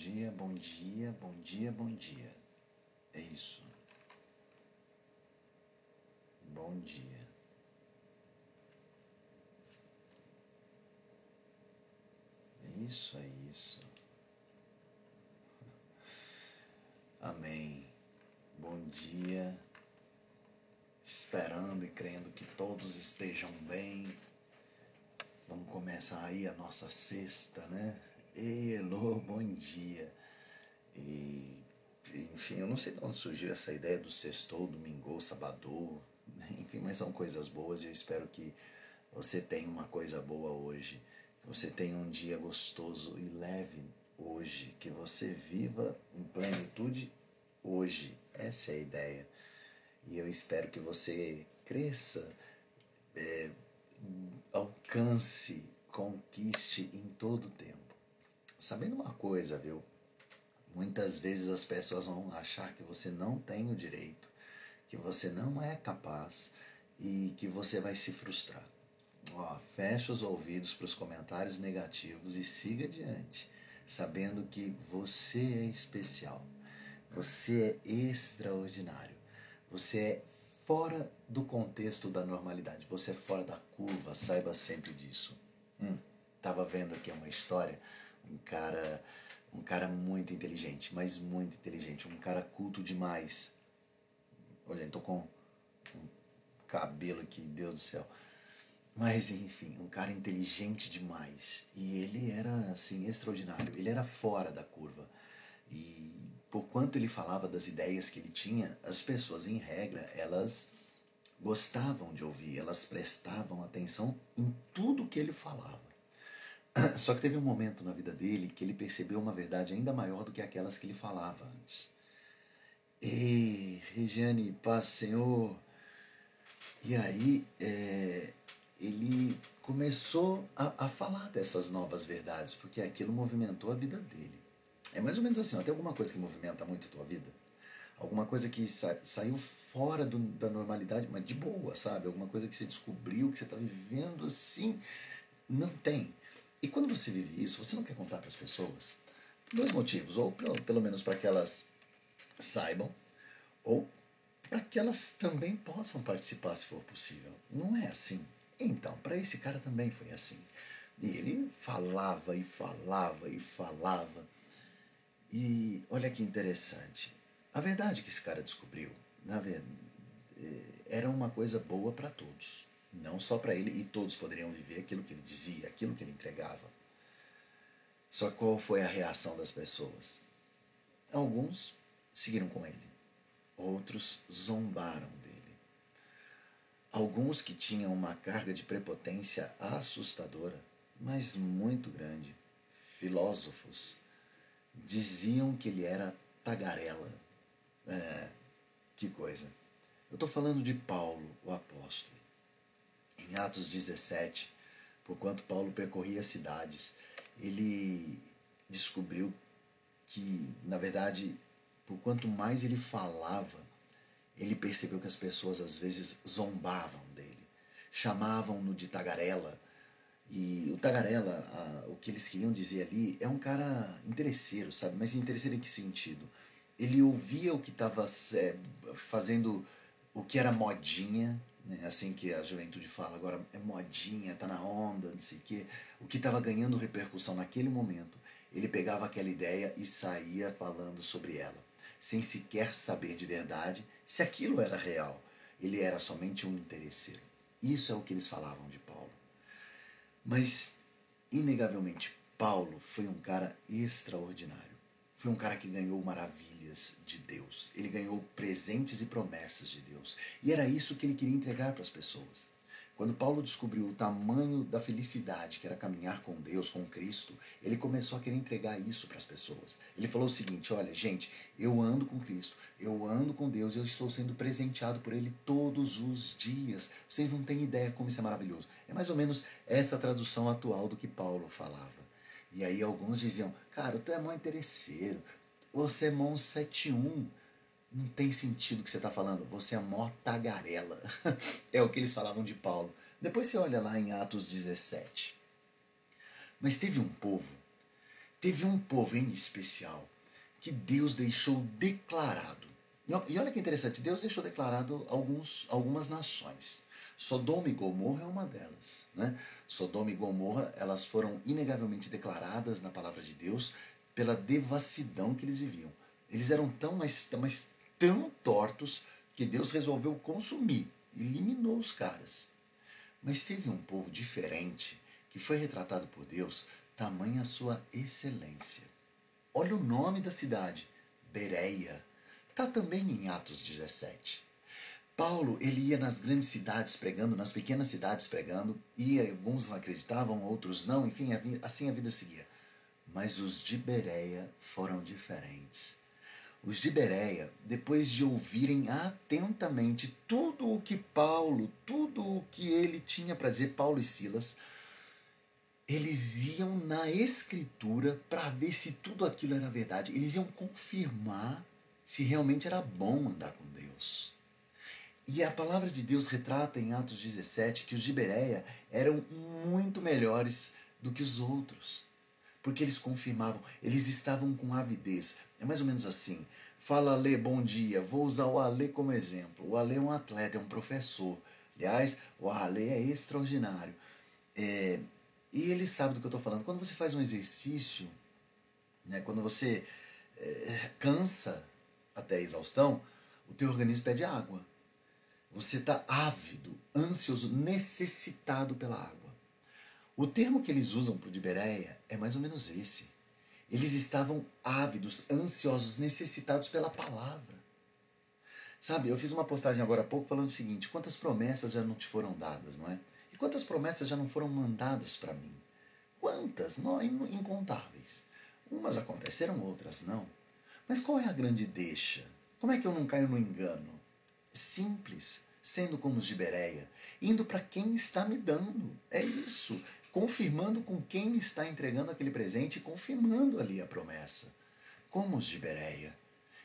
dia, bom dia, bom dia, bom dia. É isso. Bom dia. É isso, é isso. Amém. Bom dia. Esperando e crendo que todos estejam bem. Vamos começar aí a nossa sexta, né? Hello, bom dia. E, enfim, eu não sei de onde surgiu essa ideia do sextou, domingo, sabadou, enfim, mas são coisas boas e eu espero que você tenha uma coisa boa hoje, que você tenha um dia gostoso e leve hoje, que você viva em plenitude hoje. Essa é a ideia. E eu espero que você cresça, é, alcance, conquiste em todo o tempo. Sabendo uma coisa, viu? Muitas vezes as pessoas vão achar que você não tem o direito, que você não é capaz e que você vai se frustrar. Ó, feche os ouvidos para os comentários negativos e siga adiante, sabendo que você é especial, você é extraordinário, você é fora do contexto da normalidade, você é fora da curva, saiba sempre disso. Hum, tava vendo aqui uma história um cara um cara muito inteligente, mas muito inteligente, um cara culto demais. Olha, tô com um cabelo aqui, Deus do céu. Mas enfim, um cara inteligente demais. E ele era assim extraordinário, ele era fora da curva. E por quanto ele falava das ideias que ele tinha, as pessoas em regra, elas gostavam de ouvir, elas prestavam atenção em tudo que ele falava. Só que teve um momento na vida dele que ele percebeu uma verdade ainda maior do que aquelas que ele falava antes. Ei, Regiane, paz, Senhor. E aí é, ele começou a, a falar dessas novas verdades, porque aquilo movimentou a vida dele. É mais ou menos assim, ó, tem alguma coisa que movimenta muito a tua vida? Alguma coisa que sa saiu fora do, da normalidade, mas de boa, sabe? Alguma coisa que você descobriu, que você está vivendo assim. Não tem. E quando você vive isso, você não quer contar para as pessoas? Dois motivos. Ou pelo, pelo menos para que elas saibam, ou para que elas também possam participar se for possível. Não é assim. Então, para esse cara também foi assim. E ele falava e falava e falava. E olha que interessante. A verdade que esse cara descobriu, na verdade, eh, era uma coisa boa para todos. Não só para ele, e todos poderiam viver aquilo que ele dizia, aquilo que ele entregava. Só qual foi a reação das pessoas? Alguns seguiram com ele, outros zombaram dele. Alguns que tinham uma carga de prepotência assustadora, mas muito grande, filósofos, diziam que ele era tagarela. É, que coisa. Eu estou falando de Paulo, o apóstolo em Atos 17, porquanto Paulo percorria cidades, ele descobriu que, na verdade, por quanto mais ele falava, ele percebeu que as pessoas às vezes zombavam dele, chamavam-no de tagarela. E o tagarela, a, o que eles queriam dizer ali, é um cara interesseiro, sabe? Mas interesseiro em que sentido? Ele ouvia o que estava é, fazendo, o que era modinha, né? assim que a juventude fala agora é modinha, tá na onda, não sei o quê, o que estava ganhando repercussão naquele momento, ele pegava aquela ideia e saía falando sobre ela, sem sequer saber de verdade se aquilo era real. Ele era somente um interesseiro. Isso é o que eles falavam de Paulo. Mas, inegavelmente, Paulo foi um cara extraordinário. Foi um cara que ganhou maravilhas de Deus. Ele ganhou presentes e promessas de Deus. E era isso que ele queria entregar para as pessoas. Quando Paulo descobriu o tamanho da felicidade que era caminhar com Deus, com Cristo, ele começou a querer entregar isso para as pessoas. Ele falou o seguinte: olha, gente, eu ando com Cristo, eu ando com Deus, eu estou sendo presenteado por Ele todos os dias. Vocês não têm ideia como isso é maravilhoso. É mais ou menos essa tradução atual do que Paulo falava. E aí alguns diziam, cara, tu é mó interesseiro, você é mó 71. Não tem sentido o que você está falando, você é mó tagarela. é o que eles falavam de Paulo. Depois você olha lá em Atos 17. Mas teve um povo teve um povo em especial que Deus deixou declarado. E olha que interessante, Deus deixou declarado alguns, algumas nações. Sodoma e Gomorra é uma delas. Né? Sodoma e Gomorra elas foram inegavelmente declaradas na palavra de Deus pela devassidão que eles viviam. Eles eram tão, mas, mas tão tortos que Deus resolveu consumir, eliminou os caras. Mas teve um povo diferente que foi retratado por Deus, tamanha sua excelência. Olha o nome da cidade, Bereia. Está também em Atos 17. Paulo ele ia nas grandes cidades pregando, nas pequenas cidades pregando, e alguns acreditavam, outros não, enfim, assim a vida seguia. Mas os de Bereia foram diferentes. Os de Bereia, depois de ouvirem atentamente tudo o que Paulo, tudo o que ele tinha para dizer, Paulo e Silas, eles iam na escritura para ver se tudo aquilo era verdade. Eles iam confirmar se realmente era bom andar com Deus. E a palavra de Deus retrata em Atos 17 que os de Bereia eram muito melhores do que os outros. Porque eles confirmavam, eles estavam com avidez. É mais ou menos assim. Fala Alê, bom dia. Vou usar o Alê como exemplo. O Alê é um atleta, é um professor. Aliás, o Alê é extraordinário. É, e ele sabe do que eu estou falando. Quando você faz um exercício, né, quando você é, cansa até a exaustão, o teu organismo pede água. Você está ávido, ansioso, necessitado pela água. O termo que eles usam para o de Bereia é mais ou menos esse. Eles estavam ávidos, ansiosos, necessitados pela palavra. Sabe, eu fiz uma postagem agora há pouco falando o seguinte: quantas promessas já não te foram dadas, não é? Quantas promessas já não foram mandadas para mim? Quantas? Não, incontáveis. Umas aconteceram, outras não. Mas qual é a grande deixa? Como é que eu não caio no engano? Simples, sendo como os de Bereia, indo para quem está me dando. É isso. Confirmando com quem me está entregando aquele presente e confirmando ali a promessa. Como os de Bereia.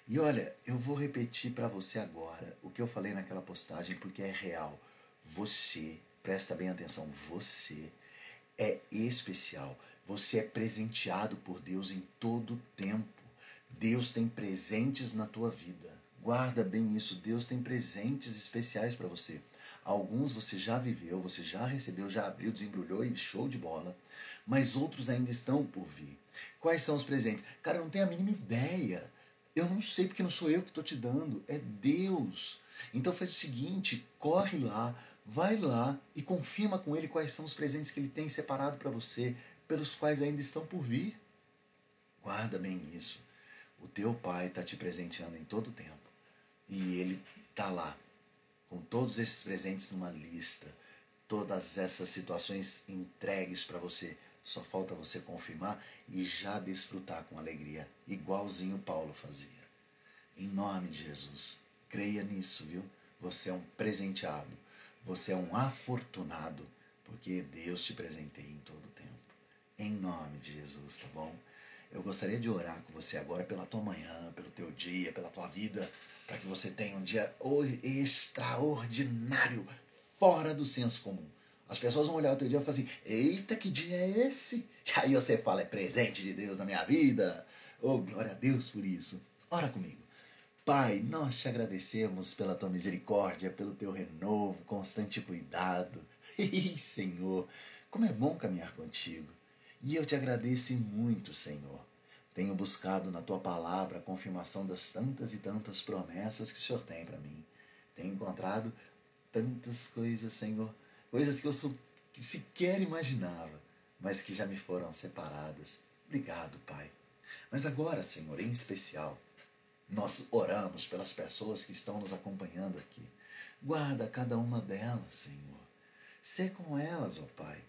E olha, eu vou repetir para você agora o que eu falei naquela postagem porque é real. Você Presta bem atenção, você é especial. Você é presenteado por Deus em todo tempo. Deus tem presentes na tua vida. Guarda bem isso. Deus tem presentes especiais para você. Alguns você já viveu, você já recebeu, já abriu, desembrulhou e show de bola. Mas outros ainda estão por vir. Quais são os presentes? Cara, eu não tenho a mínima ideia. Eu não sei porque não sou eu que estou te dando. É Deus. Então faz o seguinte: corre lá, vai lá e confirma com ele quais são os presentes que ele tem separado para você, pelos quais ainda estão por vir. Guarda bem isso. O teu pai está te presenteando em todo o tempo. E ele está lá, com todos esses presentes numa lista, todas essas situações entregues para você. Só falta você confirmar e já desfrutar com alegria, igualzinho Paulo fazia. Em nome de Jesus, creia nisso, viu? Você é um presenteado você é um afortunado, porque Deus te presenteia em todo o tempo. Em nome de Jesus, tá bom? Eu gostaria de orar com você agora pela tua manhã, pelo teu dia, pela tua vida, para que você tenha um dia extraordinário, fora do senso comum. As pessoas vão olhar o teu dia e falar assim: Eita, que dia é esse? E aí você fala: É presente de Deus na minha vida. Oh, glória a Deus por isso. Ora comigo. Pai, nós te agradecemos pela tua misericórdia, pelo teu renovo, constante cuidado. Ei, Senhor, como é bom caminhar contigo. E eu te agradeço muito, Senhor. Tenho buscado na tua palavra a confirmação das tantas e tantas promessas que o Senhor tem para mim. Tenho encontrado tantas coisas, Senhor, coisas que eu sequer imaginava, mas que já me foram separadas. Obrigado, Pai. Mas agora, Senhor, em especial, nós oramos pelas pessoas que estão nos acompanhando aqui. Guarda cada uma delas, Senhor. Sê com elas, ó Pai.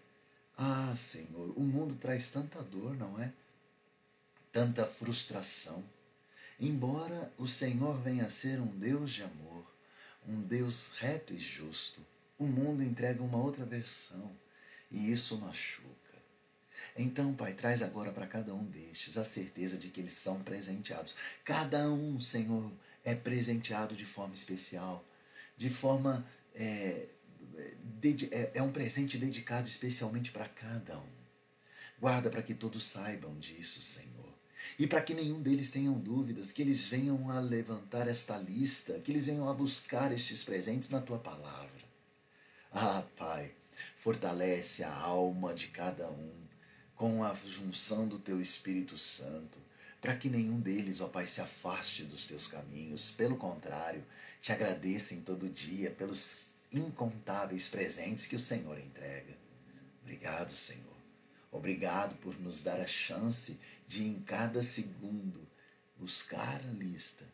Ah, Senhor, o mundo traz tanta dor, não é? Tanta frustração. Embora o Senhor venha a ser um Deus de amor, um Deus reto e justo, o mundo entrega uma outra versão e isso machuca. Então, Pai, traz agora para cada um destes a certeza de que eles são presenteados. Cada um, Senhor, é presenteado de forma especial, de forma. É, é, é um presente dedicado especialmente para cada um. Guarda para que todos saibam disso, Senhor. E para que nenhum deles tenham dúvidas, que eles venham a levantar esta lista, que eles venham a buscar estes presentes na tua palavra. Ah, Pai, fortalece a alma de cada um com a junção do teu Espírito Santo, para que nenhum deles, ó Pai, se afaste dos teus caminhos. Pelo contrário, te agradeça em todo dia pelos incontáveis presentes que o Senhor entrega. Obrigado, Senhor. Obrigado por nos dar a chance de, em cada segundo, buscar a lista,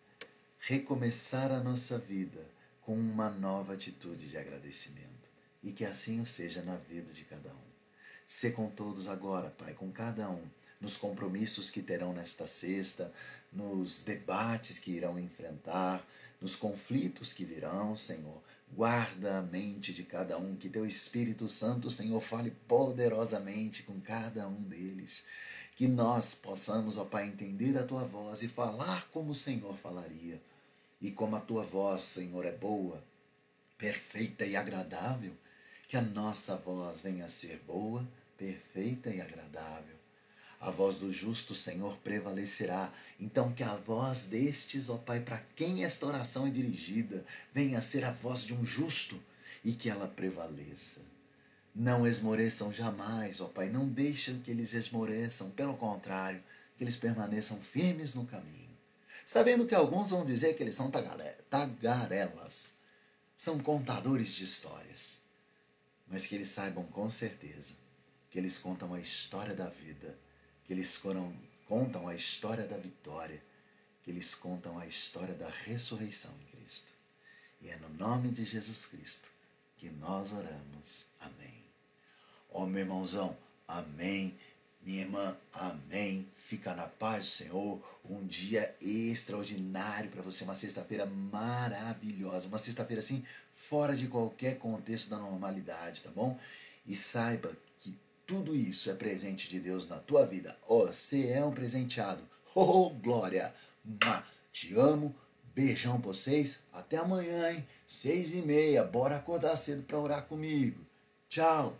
recomeçar a nossa vida com uma nova atitude de agradecimento. E que assim o seja na vida de cada um. Se com todos agora, Pai, com cada um, nos compromissos que terão nesta sexta, nos debates que irão enfrentar, nos conflitos que virão, Senhor. Guarda a mente de cada um, que teu Espírito Santo, Senhor, fale poderosamente com cada um deles. Que nós possamos, ó Pai, entender a tua voz e falar como o Senhor falaria. E como a tua voz, Senhor, é boa, perfeita e agradável, que a nossa voz venha a ser boa, perfeita e agradável a voz do justo Senhor prevalecerá. Então, que a voz destes, ó Pai, para quem esta oração é dirigida, venha a ser a voz de um justo e que ela prevaleça. Não esmoreçam jamais, ó Pai, não deixem que eles esmoreçam, pelo contrário, que eles permaneçam firmes no caminho. Sabendo que alguns vão dizer que eles são tagarelas, são contadores de histórias, mas que eles saibam com certeza que eles contam a história da vida que eles foram, contam a história da vitória, que eles contam a história da ressurreição em Cristo. E é no nome de Jesus Cristo que nós oramos. Amém. Ó oh, meu irmãozão, amém. Minha irmã, amém. Fica na paz do Senhor. Um dia extraordinário para você, uma sexta-feira maravilhosa, uma sexta-feira assim, fora de qualquer contexto da normalidade, tá bom? E saiba tudo isso é presente de Deus na tua vida. Você é um presenteado. Oh, glória! Te amo. Beijão pra vocês. Até amanhã, hein? Seis e meia. Bora acordar cedo para orar comigo. Tchau.